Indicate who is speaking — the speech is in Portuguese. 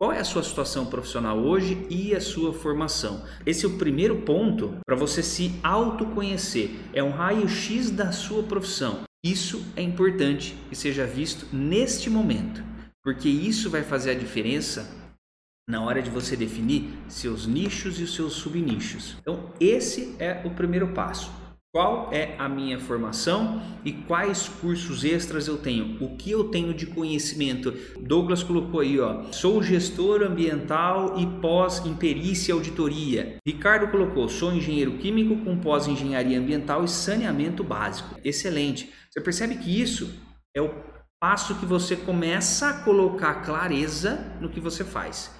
Speaker 1: Qual é a sua situação profissional hoje e a sua formação? Esse é o primeiro ponto para você se autoconhecer. É um raio-x da sua profissão. Isso é importante que seja visto neste momento, porque isso vai fazer a diferença na hora de você definir seus nichos e os seus subnichos. Então, esse é o primeiro passo. Qual é a minha formação e quais cursos extras eu tenho? O que eu tenho de conhecimento? Douglas colocou aí, ó, sou gestor ambiental e pós em perícia e auditoria. Ricardo colocou, sou engenheiro químico com pós engenharia ambiental e saneamento básico. Excelente. Você percebe que isso é o passo que você começa a colocar clareza no que você faz.